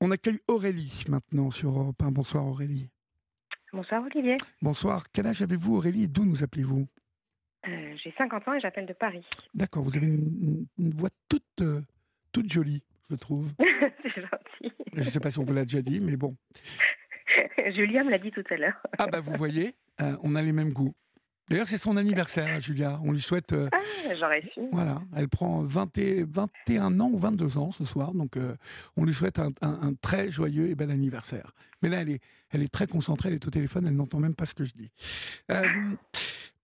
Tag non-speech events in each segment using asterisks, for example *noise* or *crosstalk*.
On accueille Aurélie maintenant sur Europe 1. Bonsoir Aurélie. Bonsoir Olivier. Bonsoir. Quel âge avez-vous Aurélie et d'où nous appelez-vous? Euh, J'ai 50 ans et j'appelle de Paris. D'accord, vous avez une, une voix toute, euh, toute jolie, je trouve. *laughs* C'est gentil. Je ne sais pas si on vous l'a déjà dit, mais bon. *laughs* Julia me l'a dit tout à l'heure. Ah bah vous voyez, euh, on a les mêmes goûts. D'ailleurs, c'est son anniversaire, Julia. On lui souhaite... euh, Ah, j'aurais su. Voilà, elle prend 20 et- 21 ans ou 22 ans ce soir, donc euh, on lui souhaite un, un- un très joyeux et bel anniversaire. Mais là, elle est, elle est très concentrée, elle est au téléphone, elle n'entend même pas ce que je dis. Euh,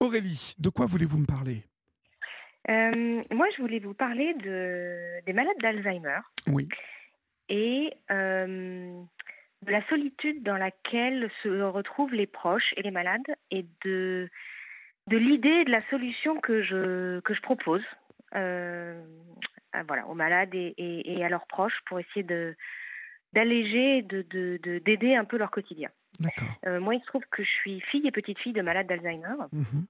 Aurélie, de quoi voulez-vous me parler? Moi, je voulais vous parler de, des malades d'Alzheimer Oui, et de la solitude dans laquelle se retrouvent les proches et les malades et de, de l'idée et de la solution que je, que je propose euh, voilà, aux malades et, et- et à leurs proches pour essayer de d'alléger, de, de, de- d'aider un peu leur quotidien. Euh, moi, il se trouve que je suis fille et petite fille de malades d'Alzheimer. Mhm.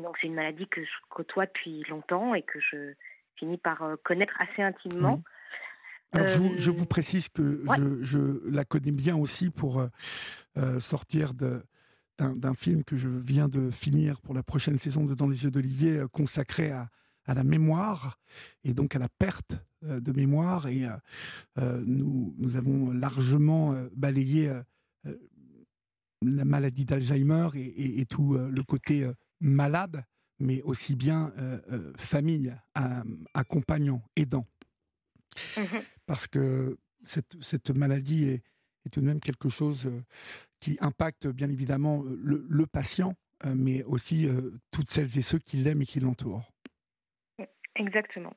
Donc, c'est une maladie que je côtoie depuis longtemps et que je finis par euh, connaître assez intimement. Oui. Alors, je, vous, je Euh, vous précise que ouais. je, je la connais bien aussi pour euh, sortir de- d'un film que je viens de finir pour la prochaine saison de Dans les yeux d'Olivier, euh, consacré à, à la mémoire et donc à la perte euh, de mémoire. Et euh, nous, nous avons largement balayé euh, la maladie d'Alzheimer et, et- et tout euh, le côté malade, mais aussi bien famille, accompagnant, aidant Mhm. parce que cette, cette maladie est, est tout de même quelque chose qui impacte bien évidemment euh, le, le patient, euh, mais aussi euh, toutes celles et ceux qui l'aiment et qui l'entourent. Exactement.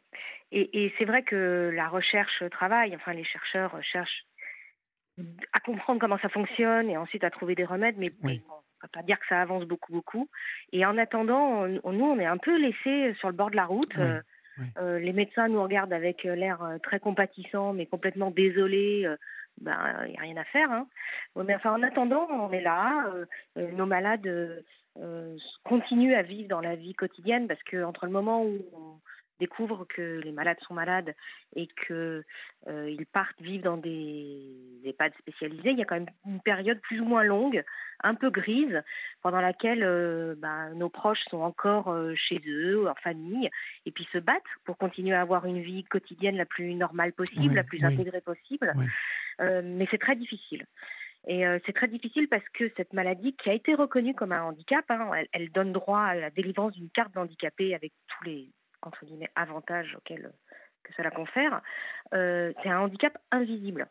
Et, et c'est vrai que la recherche travaille, enfin les chercheurs cherchent à comprendre comment ça fonctionne et ensuite à trouver des remèdes, mais Oui. bon, on ne va pas dire que ça avance beaucoup, beaucoup. Et en attendant, on- on- nous, on est un peu laissés sur le bord de la route. Oui, Euh, oui. euh, les médecins nous regardent avec l'air très compatissant, mais complètement désolés. euh, ben, il n'y a rien à faire. Hein. Mais enfin, en attendant, on est là. euh, euh, nos malades euh, continuent à vivre dans la vie quotidienne parce que entre le moment où on découvre que les malades sont malades et que euh, ils partent vivre dans des EHPAD spécialisés, il y a quand même une période plus ou moins longue, un peu grise, pendant laquelle euh, ben, nos proches sont encore euh, chez eux, en famille, et puis se battent pour continuer à avoir une vie quotidienne la plus normale possible, Oui, la plus oui. intégrée possible. Oui. Euh, mais c'est très difficile. Et euh, c'est très difficile parce que cette maladie, qui a été reconnue comme un handicap, hein, elle, elle donne droit à la délivrance d'une carte d'handicapé avec tous les entre guillemets avantages auxquels que cela confère. Euh, c'est un handicap invisible.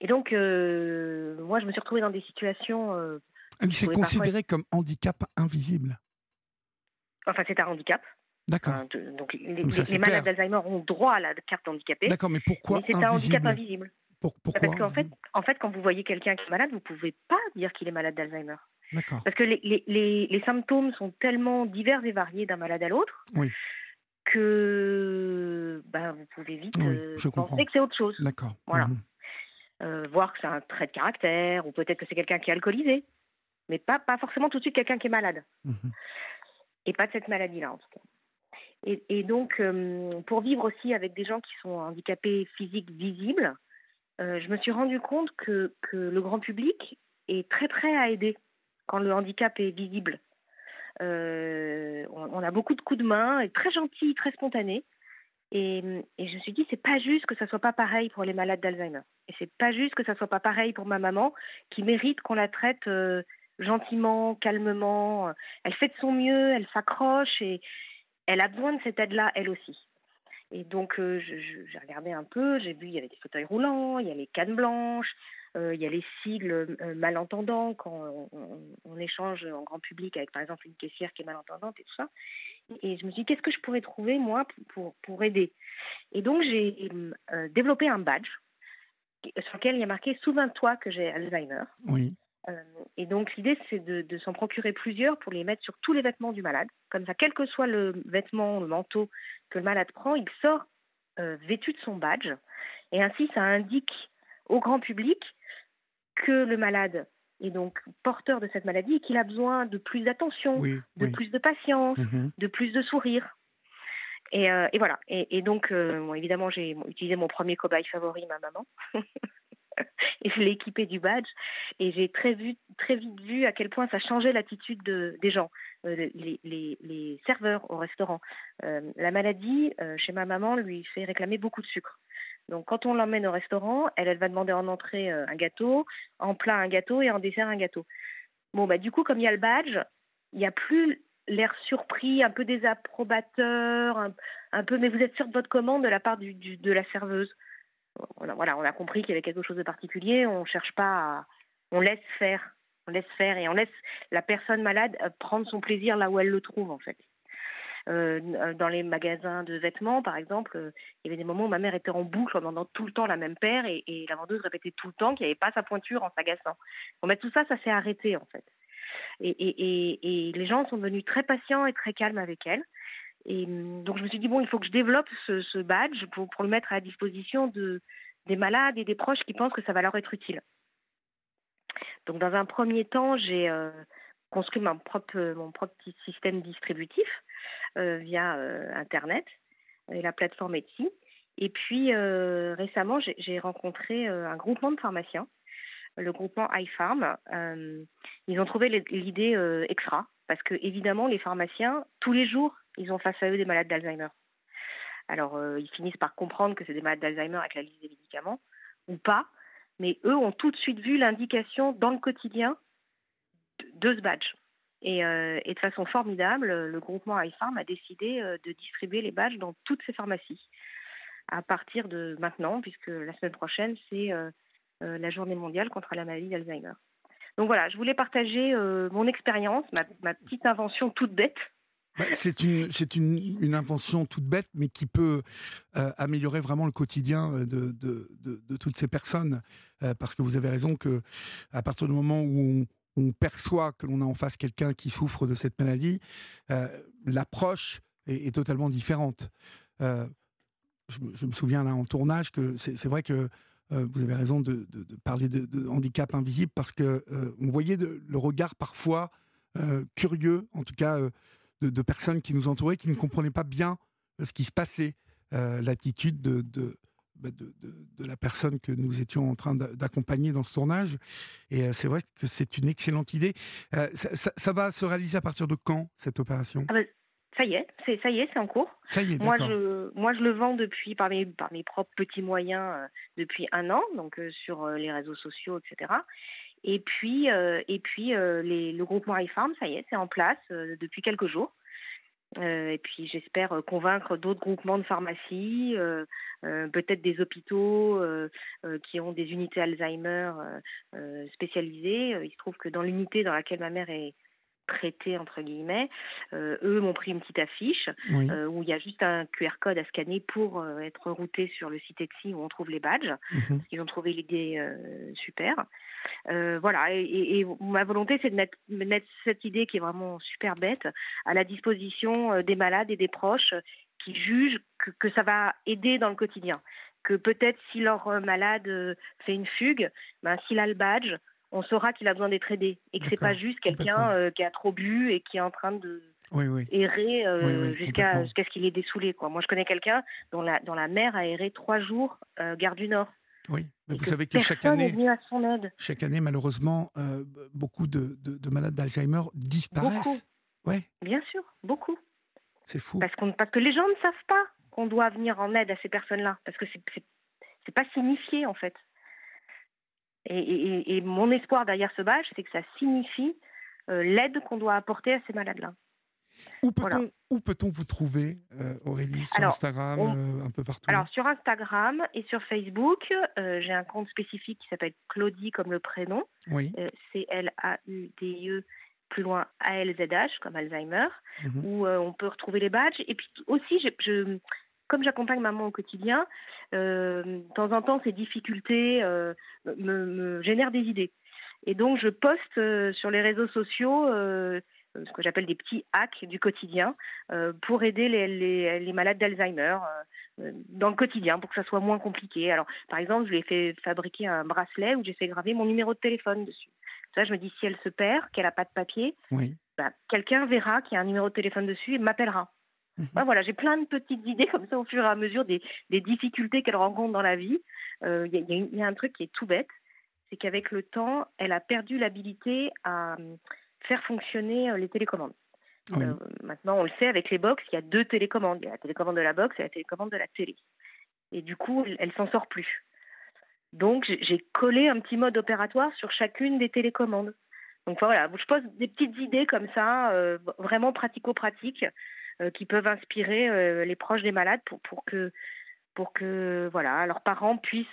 Et donc, euh, moi, je me suis retrouvée dans des situations. Ah, C'est parfois- considéré comme handicap invisible. enfin, c'est un handicap. D'accord. Donc, les, malades d'Alzheimer ont droit à la carte d'handicapé. D'accord, mais pourquoi Mais c'est un handicap invisible. Pour- Pourquoi Parce qu'en fait, en fait, quand vous voyez quelqu'un qui est malade, vous pouvez pas dire qu'il est malade d'Alzheimer. D'accord. Parce que les, les, les, les symptômes sont tellement divers et variés d'un malade à l'autre Oui. que ben, vous pouvez vite Oui, euh, comprends. penser que c'est autre chose. D'accord. Voilà. Mhm. Euh, voir que c'est un trait de caractère, ou peut-être que c'est quelqu'un qui est alcoolisé. Mais pas, pas forcément tout de suite quelqu'un qui est malade. Mhm. Et pas de cette maladie-là, en tout cas. Et, et donc, euh, pour vivre aussi avec des gens qui sont handicapés physiques visibles, euh, je me suis rendu compte que, le grand public est très prêt à aider quand le handicap est visible. Euh, on, a beaucoup de coups de main, et très gentils, très spontanés. Et, et je me suis dit, c'est pas juste que ça soit pas pareil pour les malades d'Alzheimer. Et c'est pas juste que ça soit pas pareil pour ma maman, qui mérite qu'on la traite euh, gentiment, calmement. Elle fait de son mieux, elle s'accroche et elle a besoin de cette aide-là, elle aussi. Et donc, euh, j'ai regardé un peu, j'ai vu, il y avait des fauteuils roulants, il y a les cannes blanches, euh, il y a les sigles euh, malentendants quand on, échange en grand public avec, par exemple, une caissière qui est malentendante et tout ça. Et je me suis dit, qu'est-ce que je pourrais trouver, moi, pour, pour, aider? Et donc, j'ai développé un badge sur lequel il y a marqué Souviens-toi que j'ai Alzheimer. Oui. Euh, et donc l'idée c'est de, de s'en procurer plusieurs pour les mettre sur tous les vêtements du malade. Comme ça, quel que soit le vêtement, le manteau que le malade prend, il sort euh, vêtu de son badge. Et ainsi, ça indique au grand public que le malade est donc porteur de cette maladie et qu'il a besoin de plus d'attention, Oui. de oui. plus de patience, Mhm. de plus de sourire. Et, et voilà. Et, donc, évidemment, j'ai utilisé mon premier cobaye favori, ma maman. *laughs* *laughs* et je l'ai équipé du badge. Et j'ai très, vite vu à quel point ça changeait l'attitude de, des gens, les, les, serveurs au restaurant. la maladie, chez ma maman, lui fait réclamer beaucoup de sucre. Donc quand on l'emmène au restaurant, elle, va demander en entrée un gâteau, en plat un gâteau et en dessert un gâteau. Bon, bah du coup, comme il y a le badge, il n'y a plus l'air surpris, un peu désapprobateur, un, peu, mais vous êtes sûr de votre commande de la part de la serveuse. On a compris qu'il y avait quelque chose de particulier, on cherche pas. On laisse faire, on laisse faire et on laisse la personne malade euh, prendre son plaisir là où elle le trouve en fait. Euh, dans les magasins de vêtements, par exemple, euh, il y avait des moments où ma mère était en boucle en demandant tout le temps la même paire et, la vendeuse répétait tout le temps qu'il n'y avait pas sa pointure en s'agaçant. Bon, ben, tout ça, ça s'est arrêté en fait. Et, les gens sont devenus très patients et très calmes avec elle. Et hum, donc je me suis dit, bon, il faut que je développe ce, badge pour, le mettre à disposition de, des malades et des proches qui pensent que ça va leur être utile. Donc dans un premier temps, j'ai euh, construit mon propre, mon propre petit système distributif euh, via euh, Internet et la plateforme Etsy. Et puis euh, récemment, j'ai rencontré un groupement de pharmaciens, le groupement iFarm. ils ont trouvé l'idée extra parce que évidemment, les pharmaciens, tous les jours, ils ont face à eux des malades d'Alzheimer. Alors, ils finissent par comprendre que c'est des malades d'Alzheimer avec la liste des médicaments, ou pas, mais eux ont tout de suite vu l'indication dans le quotidien de ce badge. Euh, et, de façon formidable, le groupement iFarm a décidé euh, de distribuer les badges dans toutes ses pharmacies à partir de maintenant, puisque la semaine prochaine, c'est euh, la journée mondiale contre la maladie d'Alzheimer. Donc voilà, je voulais partager mon expérience, ma, petite invention toute bête. Bah, c'est une, une, une, invention toute bête, mais qui peut améliorer vraiment le quotidien de, de, de, de toutes ces personnes. parce que vous avez raison que à partir du moment où on, perçoit que l'on a en face quelqu'un qui souffre de cette maladie, euh, l'approche est, totalement différente. Euh, je, me souviens là en tournage que c'est vrai que euh, vous avez raison de, parler de, handicap invisible parce que on voyait le regard parfois curieux, en tout cas de, personnes qui nous entouraient, qui ne comprenaient pas bien ce qui se passait, l'attitude de, bah, de, la personne que nous étions en train d'accompagner dans ce tournage. Et euh, c'est vrai que c'est une excellente idée. Euh, ça, va se réaliser à partir de quand, cette opération? Ah bah, Ça y est, c'est ça y est, c'est en cours. Ça y est, moi je, moi, je le vends depuis par mes, par mes propres petits moyens euh, depuis un an, donc sur les réseaux sociaux, etc. Et puis, et puis les, le groupement iFarm, ça y est, c'est en place depuis quelques jours. Euh, et puis j'espère euh, convaincre d'autres groupements de pharmacies, euh, peut-être des hôpitaux qui ont des unités Alzheimer spécialisées. Il se trouve que dans l'unité dans laquelle ma mère est traitée, entre guillemets, eux m'ont pris une petite affiche où il y a juste un QR code à scanner pour être routé sur le site Etsy où on trouve les badges. Mhm. Ils ont trouvé l'idée super. Euh, voilà, et, ma volonté, c'est de mettre, cette idée qui est vraiment super bête à la disposition euh, des malades et des proches qui jugent que, ça va aider dans le quotidien. Que peut-être si leur euh, malade fait une fugue, ben, s'il a le badge, on saura qu'il a besoin d'être aidé et que c'est pas juste quelqu'un qui a trop bu et qui est en train de errer jusqu'à ce qu'il ait dessoulé. Quoi. Moi, je connais quelqu'un dont la, dont la mère a erré trois jours gare du Nord. Oui, mais vous savez que chaque année, chaque année, malheureusement, euh, beaucoup de, malades d'Alzheimer disparaissent. Beaucoup. Ouais. Bien sûr, beaucoup. C'est fou. Parce, parce que les gens ne savent pas qu'on doit venir en aide à ces personnes-là, parce que c'est n'est pas signifié en fait. Et, mon espoir derrière ce badge, c'est que ça signifie euh, l'aide qu'on doit apporter à ces malades-là. Où peut-on vous trouver, euh, Aurélie? Sur Instagram, euh, un peu partout? Alors, sur Instagram et sur Facebook, euh, j'ai un compte spécifique qui s'appelle Claudie, comme le prénom. Oui. C-L-A-U-D-E, plus loin A-L-Z-H, comme Alzheimer, mhm. où on peut retrouver les badges. Et puis aussi, je, comme j'accompagne maman au quotidien, de temps en temps, ces difficultés me, me, génèrent des idées. Et donc, je poste sur les réseaux sociaux euh, ce que j'appelle des petits hacks du quotidien euh, pour aider les, les, malades d'Alzheimer euh, dans le quotidien pour que ça soit moins compliqué. Alors, par exemple, je lui ai fait fabriquer un bracelet où j'ai fait graver mon numéro de téléphone dessus. Ça, je me dis, si elle se perd, qu'elle n'a pas de papier, bah, quelqu'un verra qu'il y a un numéro de téléphone dessus et m'appellera. Mhm. voilà, j'ai plein de petites idées comme ça au fur et à mesure des, difficultés qu'elle rencontre dans la vie. Il y, y, a un truc qui est tout bête, c'est qu'avec le temps, elle a perdu l'habilité à faire fonctionner les télécommandes. Euh, maintenant, on le sait, avec les box, il y a deux télécommandes. Il y a la télécommande de la box et la télécommande de la télé. Et du coup, elle, s'en sort plus. Donc, j'ai collé un petit mode opératoire sur chacune des télécommandes. Donc voilà, je pose des petites idées comme ça, euh, vraiment pratico-pratiques, euh, qui peuvent inspirer les proches des malades pour, pour que, pour que voilà, leurs parents puissent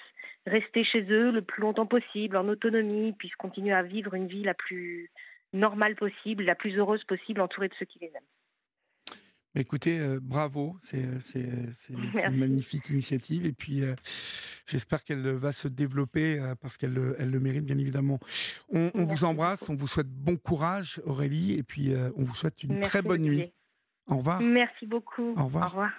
rester chez eux le plus longtemps possible, en autonomie, puissent continuer à vivre une vie la plus, normale possible, la plus heureuse possible, entourée de ceux qui les aiment. Écoutez, euh, bravo, c'est euh, une magnifique initiative et puis euh, j'espère qu'elle va se développer parce qu'elle elle le mérite bien évidemment. On, vous embrasse, on vous souhaite bon courage Aurélie et puis on vous souhaite une très bonne nuit. Au revoir. Merci beaucoup. Au revoir. Au revoir.